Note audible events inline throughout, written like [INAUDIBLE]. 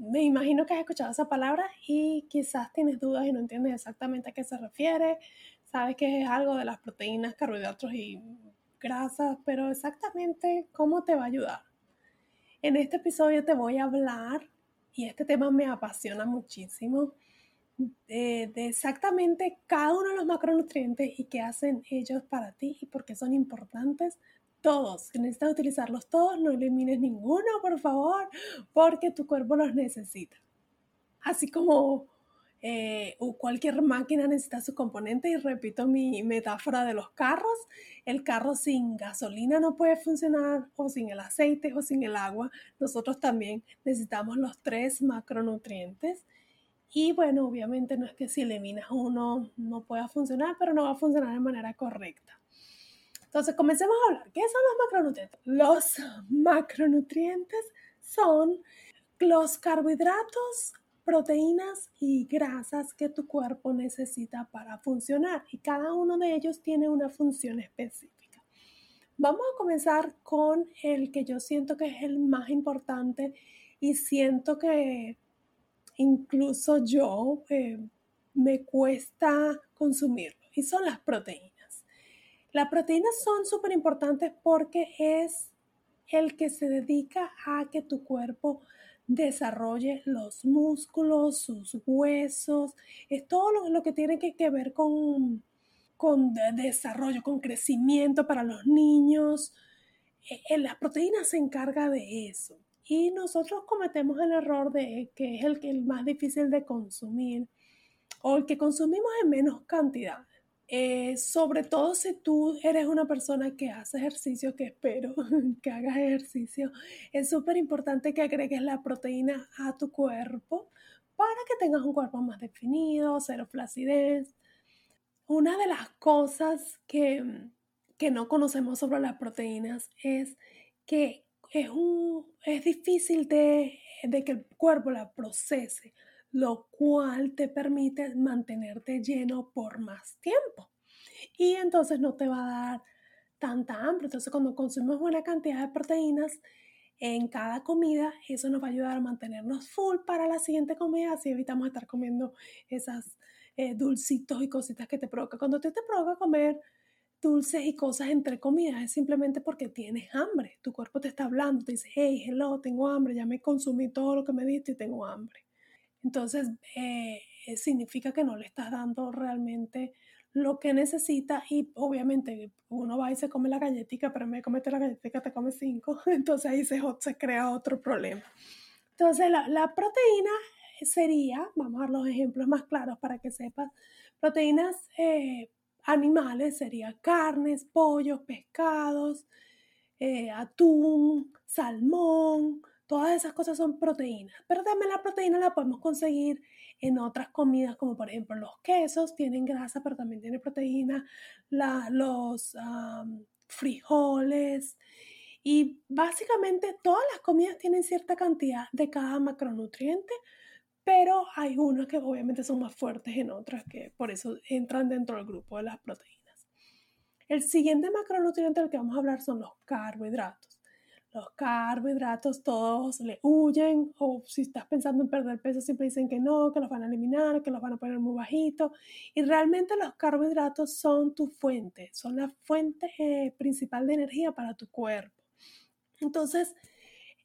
Me imagino que has escuchado esa palabra y quizás tienes dudas y no entiendes exactamente a qué se refiere. Sabes que es algo de las proteínas, carbohidratos y grasas, pero exactamente cómo te va a ayudar. En este episodio te voy a hablar, y este tema me apasiona muchísimo, de, de, exactamente cada uno de los macronutrientes y qué hacen ellos para ti y por qué son importantes todos. Si necesitas utilizarlos todos, no elimines ninguno, por favor, porque tu cuerpo los necesita. Así como eh, cualquier máquina necesita su componente, y repito mi metáfora de los carros, el carro sin gasolina no puede funcionar, o sin el aceite, o sin el agua. Nosotros también necesitamos los tres macronutrientes. Y bueno, obviamente no es que si eliminas uno no pueda funcionar, pero no va a funcionar de manera correcta. Entonces, comencemos a hablar. ¿Qué son los macronutrientes? Los macronutrientes son los carbohidratos, proteínas y grasas que tu cuerpo necesita para funcionar y cada uno de ellos tiene una función específica. Vamos a comenzar con el que yo siento que es el más importante y siento que incluso yo eh, me cuesta consumirlo y son las proteínas. Las proteínas son súper importantes porque es el que se dedica a que tu cuerpo desarrolle los músculos, sus huesos, es todo lo, que tiene que, ver con, con desarrollo, con crecimiento para los niños. En e, las proteínas se encarga de eso. Y nosotros cometemos el error de que es el, el más difícil de consumir o el que consumimos en menos cantidad. Eh, sobre todo si tú eres una persona que hace ejercicio, que espero [LAUGHS] que hagas ejercicio, es súper importante que agregues la proteína a tu cuerpo para que tengas un cuerpo más definido, cero flacidez. Una de las cosas que, que no conocemos sobre las proteínas es que es, un, es difícil de, de que el cuerpo la procese lo cual te permite mantenerte lleno por más tiempo. Y entonces no te va a dar tanta hambre. Entonces cuando consumimos buena cantidad de proteínas en cada comida, eso nos va a ayudar a mantenernos full para la siguiente comida, así evitamos estar comiendo esas eh, dulcitos y cositas que te provoca. Cuando te, te provoca comer dulces y cosas entre comidas, es simplemente porque tienes hambre. Tu cuerpo te está hablando, te dice, hey, hello, tengo hambre, ya me consumí todo lo que me diste y tengo hambre. Entonces, eh, eh, significa que no le estás dando realmente lo que necesita y obviamente uno va y se come la galletita, pero de comerte la galletita te come cinco, [LAUGHS] entonces ahí se, se crea otro problema. Entonces, la, la proteína sería, vamos a dar los ejemplos más claros para que sepas, proteínas eh, animales sería carnes, pollos, pescados, atún, salmón, Todas esas cosas son proteínas, pero también la proteína la podemos conseguir en otras comidas, como por ejemplo los quesos, tienen grasa, pero también tienen proteína, los frijoles. Y básicamente todas las comidas tienen cierta cantidad de cada macronutriente, pero hay unos que obviamente son más fuertes en otras que por eso entran dentro del grupo de las proteínas. El siguiente macronutriente del que vamos a hablar son los carbohidratos los carbohidratos todos le huyen o si estás pensando en perder peso siempre dicen que no, que los van a eliminar, que los van a poner muy bajitos y realmente los carbohidratos son tu fuente, son la fuente eh, principal de energía para tu cuerpo. Entonces,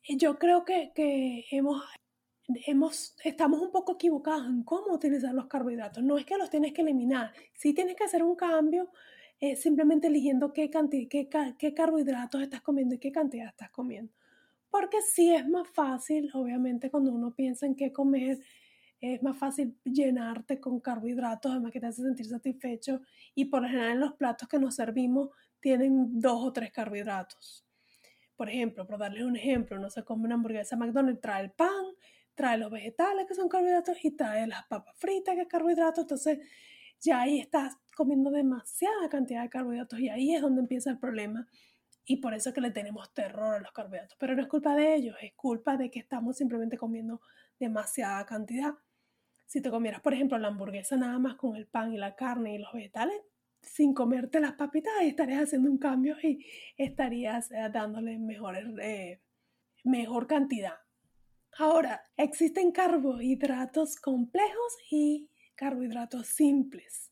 yo creo que, que hemos, hemos, estamos un poco equivocados en cómo utilizar los carbohidratos. No es que los tienes que eliminar, sí tienes que hacer un cambio simplemente eligiendo qué, qué, qué carbohidratos estás comiendo y qué cantidad estás comiendo. Porque sí es más fácil, obviamente, cuando uno piensa en qué comer, es más fácil llenarte con carbohidratos, además que te hace sentir satisfecho. Y por lo general los platos que nos servimos tienen dos o tres carbohidratos. Por ejemplo, por darles un ejemplo, no se come una hamburguesa McDonald's, trae el pan, trae los vegetales que son carbohidratos y trae las papas fritas que es carbohidrato. Entonces ya ahí estás comiendo demasiada cantidad de carbohidratos y ahí es donde empieza el problema. Y por eso es que le tenemos terror a los carbohidratos. Pero no es culpa de ellos, es culpa de que estamos simplemente comiendo demasiada cantidad. Si te comieras, por ejemplo, la hamburguesa nada más con el pan y la carne y los vegetales, sin comerte las papitas, estarías haciendo un cambio y estarías eh, dándole mejores, eh, mejor cantidad. Ahora, existen carbohidratos complejos y carbohidratos simples.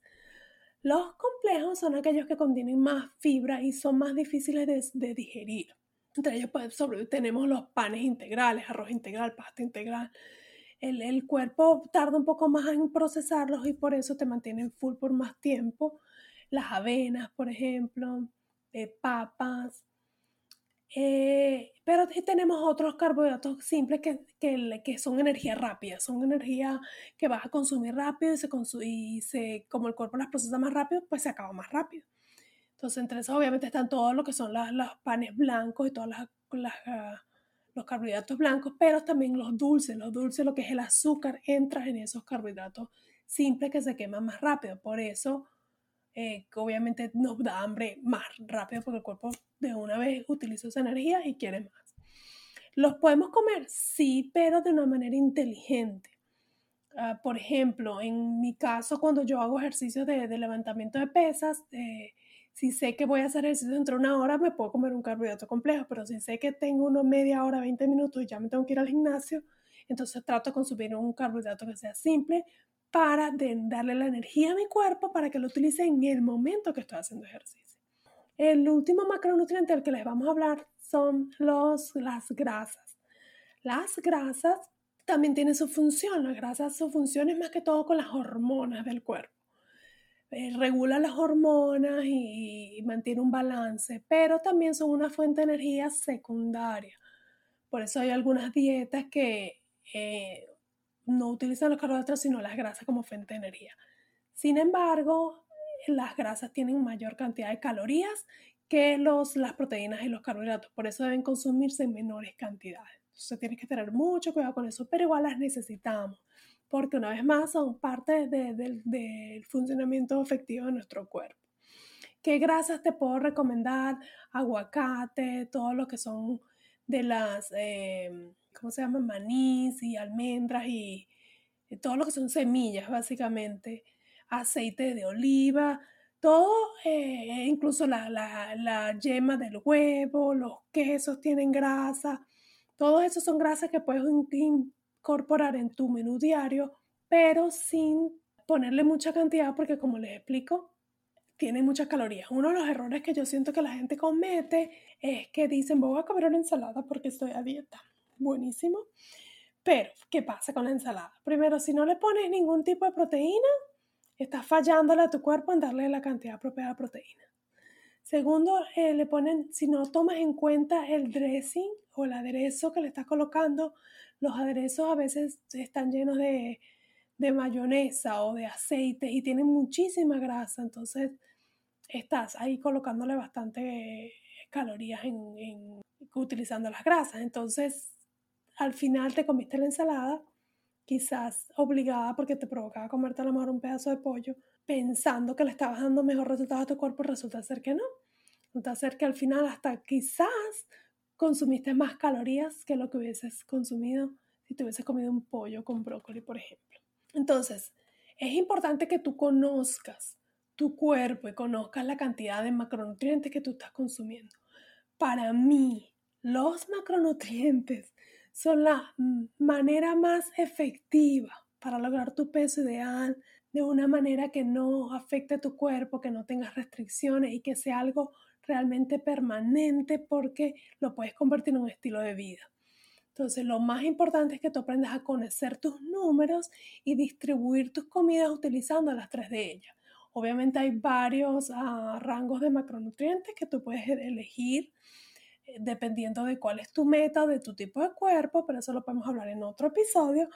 Los complejos son aquellos que contienen más fibra y son más difíciles de, digerir. Entre ellos pues, tenemos los panes integrales, arroz integral, pasta integral. El, cuerpo tarda un poco más en procesarlos y por eso te mantienen full por más tiempo. Las avenas, por ejemplo, eh, papas, eh, pero tenemos otros carbohidratos simples que, que, son energía rápida, son energía que vas a consumir rápido y, se, y se, como el cuerpo las procesa más rápido, pues se acaba más rápido. Entonces, entre eso obviamente están todos lo que son los panes blancos y todos ah, los carbohidratos blancos, pero también los dulces, los dulces, lo que es el azúcar, entra en esos carbohidratos simples que se queman más rápido. Por eso eh, que obviamente nos da hambre más rápido porque el cuerpo de una vez utiliza esa energía y quiere más. ¿Los podemos comer? Sí, pero de una manera inteligente. Ah, por ejemplo, en mi caso, cuando yo hago ejercicios de, levantamiento de pesas, eh, si sé que voy a hacer ejercicio dentro de una hora, me puedo comer un carbohidrato complejo, pero si sé que tengo una media hora, 20 minutos y ya me tengo que ir al gimnasio, entonces trato de consumir un carbohidrato que sea simple, para darle la energía a mi cuerpo para que lo utilice en el momento que estoy haciendo ejercicio. El último macronutriente del que les vamos a hablar son los, las grasas. Las grasas también tienen su función. Las grasas, su función es más que todo con las hormonas del cuerpo. Eh, regula las hormonas y, mantiene un balance, pero también son una fuente de energía secundaria. Por eso hay algunas dietas que eh, no utilizan los carbohidratos, sino las grasas como fuente de energía. Sin embargo, las grasas tienen mayor cantidad de calorías que los, las proteínas y los carbohidratos, por eso deben consumirse en menores cantidades. Entonces tienes que tener mucho cuidado con eso, pero igual las necesitamos, porque una vez más son parte del funcionamiento efectivo de nuestro cuerpo. ¿Qué grasas te puedo recomendar? Aguacate, todo lo que son de las... Eh, ¿cómo se llama? Manís y almendras y, todo lo que son semillas, básicamente. Aceite de oliva, todo, eh, incluso la, la, yema del huevo, los quesos tienen grasa. Todos esos son grasas que puedes incorporar en tu menú diario, pero sin ponerle mucha cantidad porque como les explico, tiene muchas calorías. Uno de los errores que yo siento que la gente comete es que dicen, voy a comer una ensalada porque estoy a dieta buenísimo. Pero, ¿qué pasa con la ensalada? Primero, si no le pones ningún tipo de proteína, estás fallándole a tu cuerpo en darle la cantidad apropiada de proteína. Segundo, eh, le ponen, si no tomas en cuenta el dressing o el aderezo que le estás colocando, los aderezos a veces están llenos de, mayonesa o de aceite y tienen muchísima grasa, entonces estás ahí colocándole bastante calorías utilizando las grasas. Entonces, al final te comiste la ensalada, quizás obligada porque te provocaba comerte a lo mejor un pedazo de pollo, pensando que le estabas dando mejor resultado a tu cuerpo, resulta ser que no. Resulta ser que al final hasta quizás consumiste más calorías que lo que hubieses consumido si te hubieses comido un pollo con brócoli, por ejemplo. Entonces, es importante que tú conozcas tu cuerpo y conozcas la cantidad de macronutrientes que tú estás consumiendo. Para mí, los macronutrientes son la manera más efectiva para lograr tu peso ideal de una manera que no afecte tu cuerpo, que no tengas restricciones y que sea algo realmente permanente porque lo puedes convertir en un estilo de vida. Entonces, lo más importante es que tú aprendas a conocer tus números y distribuir tus comidas utilizando las tres de ellas. Obviamente hay varios ah, rangos de macronutrientes que tú puedes elegir dependiendo de cuál es tu meta, de tu tipo de cuerpo, pero eso lo podemos hablar en otro episodio,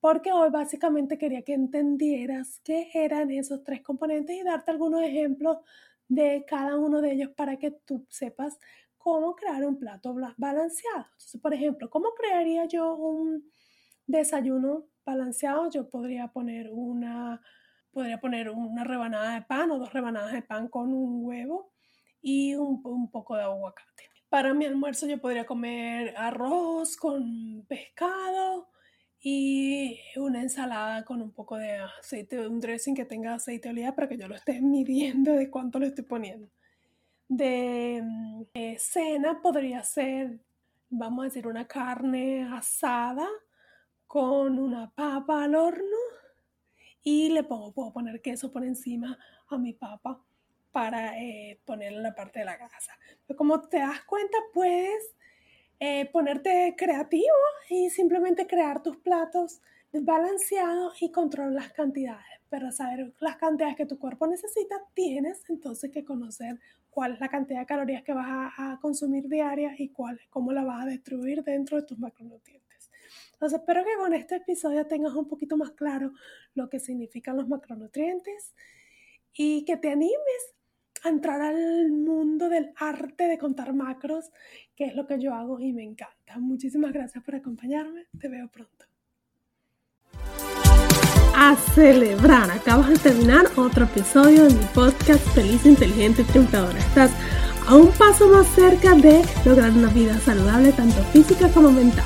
porque hoy básicamente quería que entendieras qué eran esos tres componentes y darte algunos ejemplos de cada uno de ellos para que tú sepas cómo crear un plato balanceado. Entonces, por ejemplo, ¿cómo crearía yo un desayuno balanceado? Yo podría poner una, podría poner una rebanada de pan o dos rebanadas de pan con un huevo y un, un poco de aguacate. Para mi almuerzo yo podría comer arroz con pescado y una ensalada con un poco de aceite, un dressing que tenga aceite de oliva para que yo lo esté midiendo de cuánto le estoy poniendo. De mm, cena podría ser, vamos a decir, una carne asada con una papa al horno y le pongo, puedo poner queso por encima a mi papa para eh, ponerla en la parte de la grasa. Pero como te das cuenta, puedes eh, ponerte creativo y simplemente crear tus platos balanceados y controlar las cantidades. Pero saber las cantidades que tu cuerpo necesita, tienes entonces que conocer cuál es la cantidad de calorías que vas a, consumir diarias y cuál, cómo la vas a distribuir dentro de tus macronutrientes. Entonces, espero que con este episodio tengas un poquito más claro lo que significan los macronutrientes y que te animes a entrar al mundo del arte de contar macros, que es lo que yo hago y me encanta. Muchísimas gracias por acompañarme. Te veo pronto a celebrar. Acabas de terminar otro episodio de mi podcast Feliz, Inteligente y Triunfadora. Estás a un paso más cerca de lograr una vida saludable, tanto física como mental.